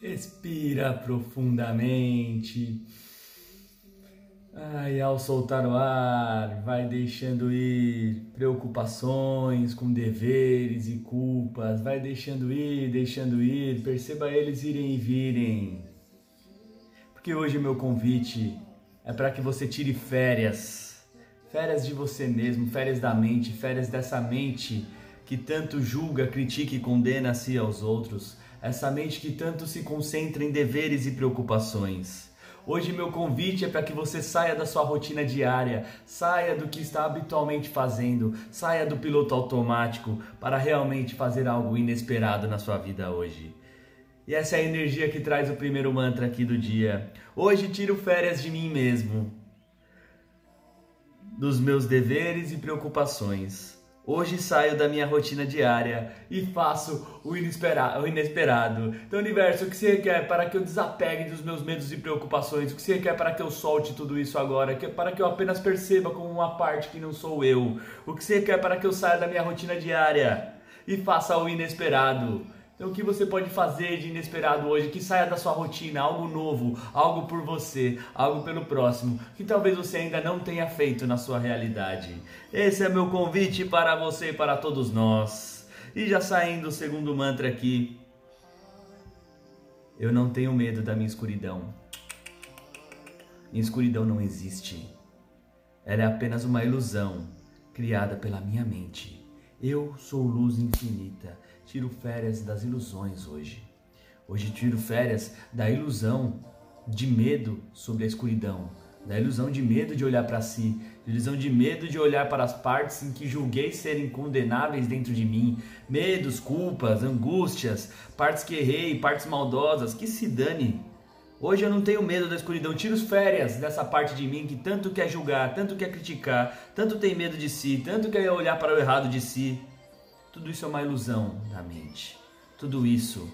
Respira profundamente. Ai, ao soltar o ar, vai deixando ir preocupações com deveres e culpas, vai deixando ir, deixando ir, perceba eles irem e virem. Porque hoje o meu convite é para que você tire férias, férias de você mesmo, férias da mente, férias dessa mente que tanto julga, critica e condena-se aos outros, essa mente que tanto se concentra em deveres e preocupações. Hoje meu convite é para que você saia da sua rotina diária, saia do que está habitualmente fazendo, saia do piloto automático para realmente fazer algo inesperado na sua vida hoje. E essa é a energia que traz o primeiro mantra aqui do dia. Hoje tiro férias de mim mesmo, dos meus deveres e preocupações. Hoje saio da minha rotina diária e faço o inesperado. O inesperado. Então, universo, o que você quer para que eu desapegue dos meus medos e preocupações? O que você quer para que eu solte tudo isso agora? Para que eu apenas perceba como uma parte que não sou eu? O que você quer para que eu saia da minha rotina diária e faça o inesperado? Então, o que você pode fazer de inesperado hoje que saia da sua rotina, algo novo, algo por você, algo pelo próximo, que talvez você ainda não tenha feito na sua realidade? Esse é meu convite para você e para todos nós. E já saindo o segundo mantra aqui. Eu não tenho medo da minha escuridão. Minha escuridão não existe. Ela é apenas uma ilusão criada pela minha mente. Eu sou luz infinita tiro férias das ilusões hoje. Hoje tiro férias da ilusão de medo sobre a escuridão, da ilusão de medo de olhar para si, da ilusão de medo de olhar para as partes em que julguei serem condenáveis dentro de mim, medos, culpas, angústias, partes que errei, partes maldosas, que se dane. Hoje eu não tenho medo da escuridão, tiro férias dessa parte de mim que tanto quer julgar, tanto quer criticar, tanto tem medo de si, tanto quer olhar para o errado de si. Tudo isso é uma ilusão da mente. Tudo isso.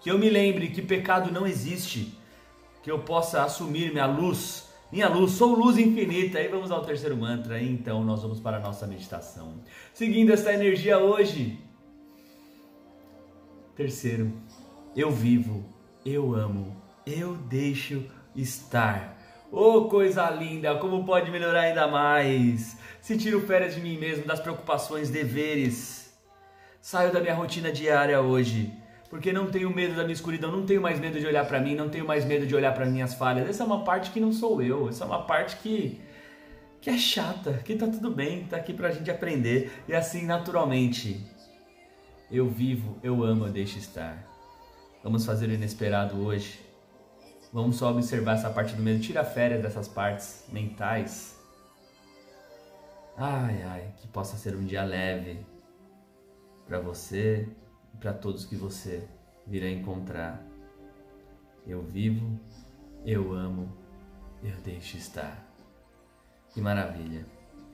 Que eu me lembre que pecado não existe. Que eu possa assumir minha luz. Minha luz, sou luz infinita. Aí vamos ao terceiro mantra. E então nós vamos para a nossa meditação. Seguindo essa energia hoje. Terceiro, eu vivo, eu amo, eu deixo estar. Oh, coisa linda! Como pode melhorar ainda mais? Se tiro férias de mim mesmo, das preocupações, deveres Saio da minha rotina diária hoje, porque não tenho medo da minha escuridão, não tenho mais medo de olhar para mim, não tenho mais medo de olhar para minhas falhas. Essa é uma parte que não sou eu, essa é uma parte que que é chata, que tá tudo bem, tá aqui pra gente aprender e assim naturalmente. Eu vivo, eu amo, eu deixo estar. Vamos fazer o inesperado hoje. Vamos só observar essa parte do medo, tira férias dessas partes mentais. Ai, ai, que possa ser um dia leve, para você e para todos que você virá encontrar. Eu vivo, eu amo, eu deixo estar. Que maravilha!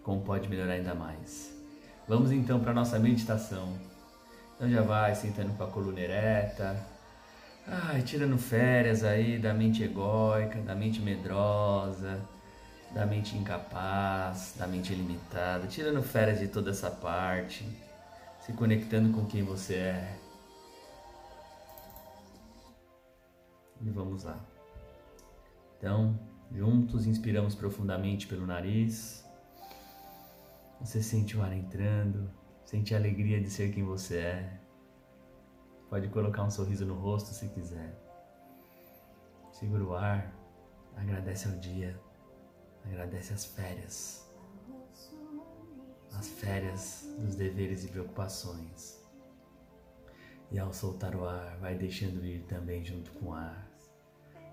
Como pode melhorar ainda mais? Vamos então para nossa meditação. Então já vai sentando com a coluna ereta, ai, tirando férias aí da mente egóica, da mente medrosa, da mente incapaz, da mente limitada, tirando férias de toda essa parte se conectando com quem você é. E vamos lá. Então, juntos inspiramos profundamente pelo nariz. Você sente o ar entrando, sente a alegria de ser quem você é. Pode colocar um sorriso no rosto se quiser. Segura o ar, agradece ao dia, agradece as férias as férias dos deveres e preocupações. E ao soltar o ar, vai deixando ir também junto com o ar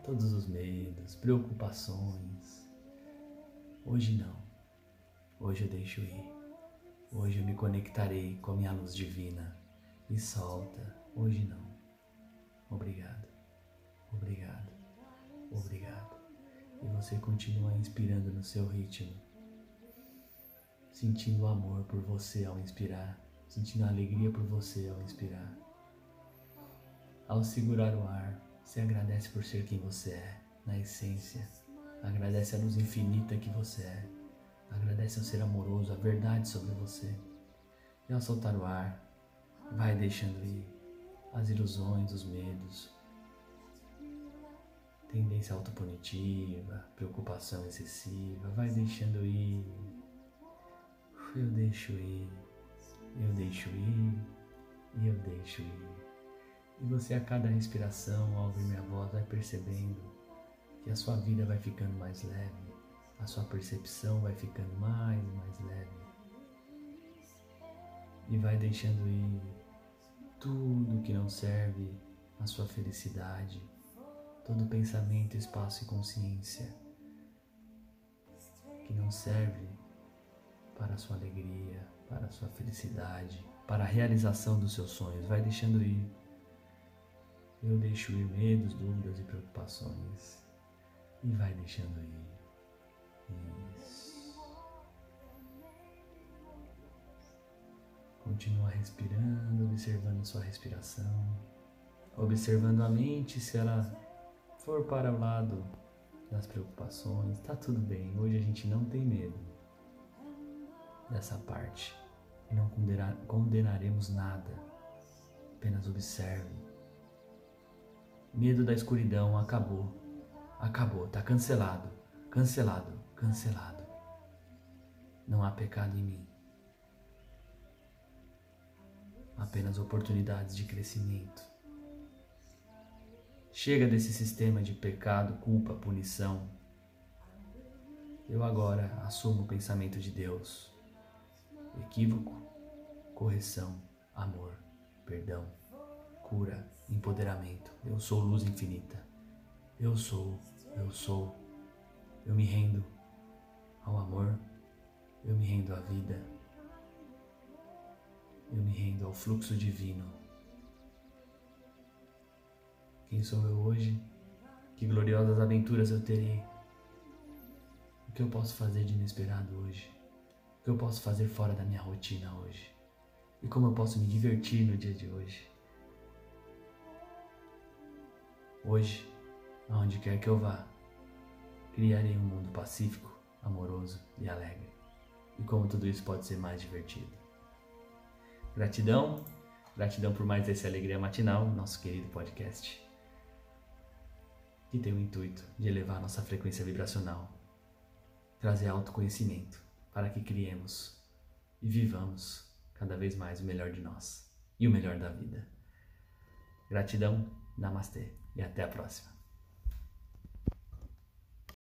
todos os medos, preocupações. Hoje não. Hoje eu deixo ir. Hoje eu me conectarei com a minha luz divina. E solta. Hoje não. Obrigado. Obrigado. Obrigado. E você continua inspirando no seu ritmo sentindo o amor por você ao inspirar, sentindo a alegria por você ao inspirar. Ao segurar o ar, você agradece por ser quem você é, na essência. Agradece a luz infinita que você é. Agradece ao ser amoroso, a verdade sobre você. E ao soltar o ar, vai deixando ir as ilusões, os medos, tendência autopunitiva, preocupação excessiva, vai deixando ir. Eu deixo ir, eu deixo ir e eu deixo ir. E você a cada respiração, ao ouvir minha voz, vai percebendo que a sua vida vai ficando mais leve, a sua percepção vai ficando mais e mais leve. E vai deixando ir tudo que não serve à sua felicidade, todo pensamento, espaço e consciência que não serve para a sua alegria, para a sua felicidade, para a realização dos seus sonhos. Vai deixando ir. Eu deixo ir medos, dúvidas e preocupações. E vai deixando ir. Isso. Continua respirando, observando sua respiração. Observando a mente, se ela for para o lado das preocupações, tá tudo bem. Hoje a gente não tem medo dessa parte e não condenaremos nada. Apenas observe. Medo da escuridão acabou. Acabou, tá cancelado, cancelado, cancelado. Não há pecado em mim. Apenas oportunidades de crescimento. Chega desse sistema de pecado, culpa, punição. Eu agora assumo o pensamento de Deus equívoco, correção, amor, perdão, cura, empoderamento. Eu sou luz infinita. Eu sou, eu sou. Eu me rendo ao amor, eu me rendo à vida, eu me rendo ao fluxo divino. Quem sou eu hoje? Que gloriosas aventuras eu terei? O que eu posso fazer de inesperado hoje? que eu posso fazer fora da minha rotina hoje e como eu posso me divertir no dia de hoje. Hoje, aonde quer que eu vá, criarei um mundo pacífico, amoroso e alegre. E como tudo isso pode ser mais divertido. Gratidão, gratidão por mais esse Alegria Matinal, nosso querido podcast, que tem o intuito de elevar nossa frequência vibracional, trazer autoconhecimento para que criemos e vivamos cada vez mais o melhor de nós e o melhor da vida. Gratidão, namastê e até a próxima.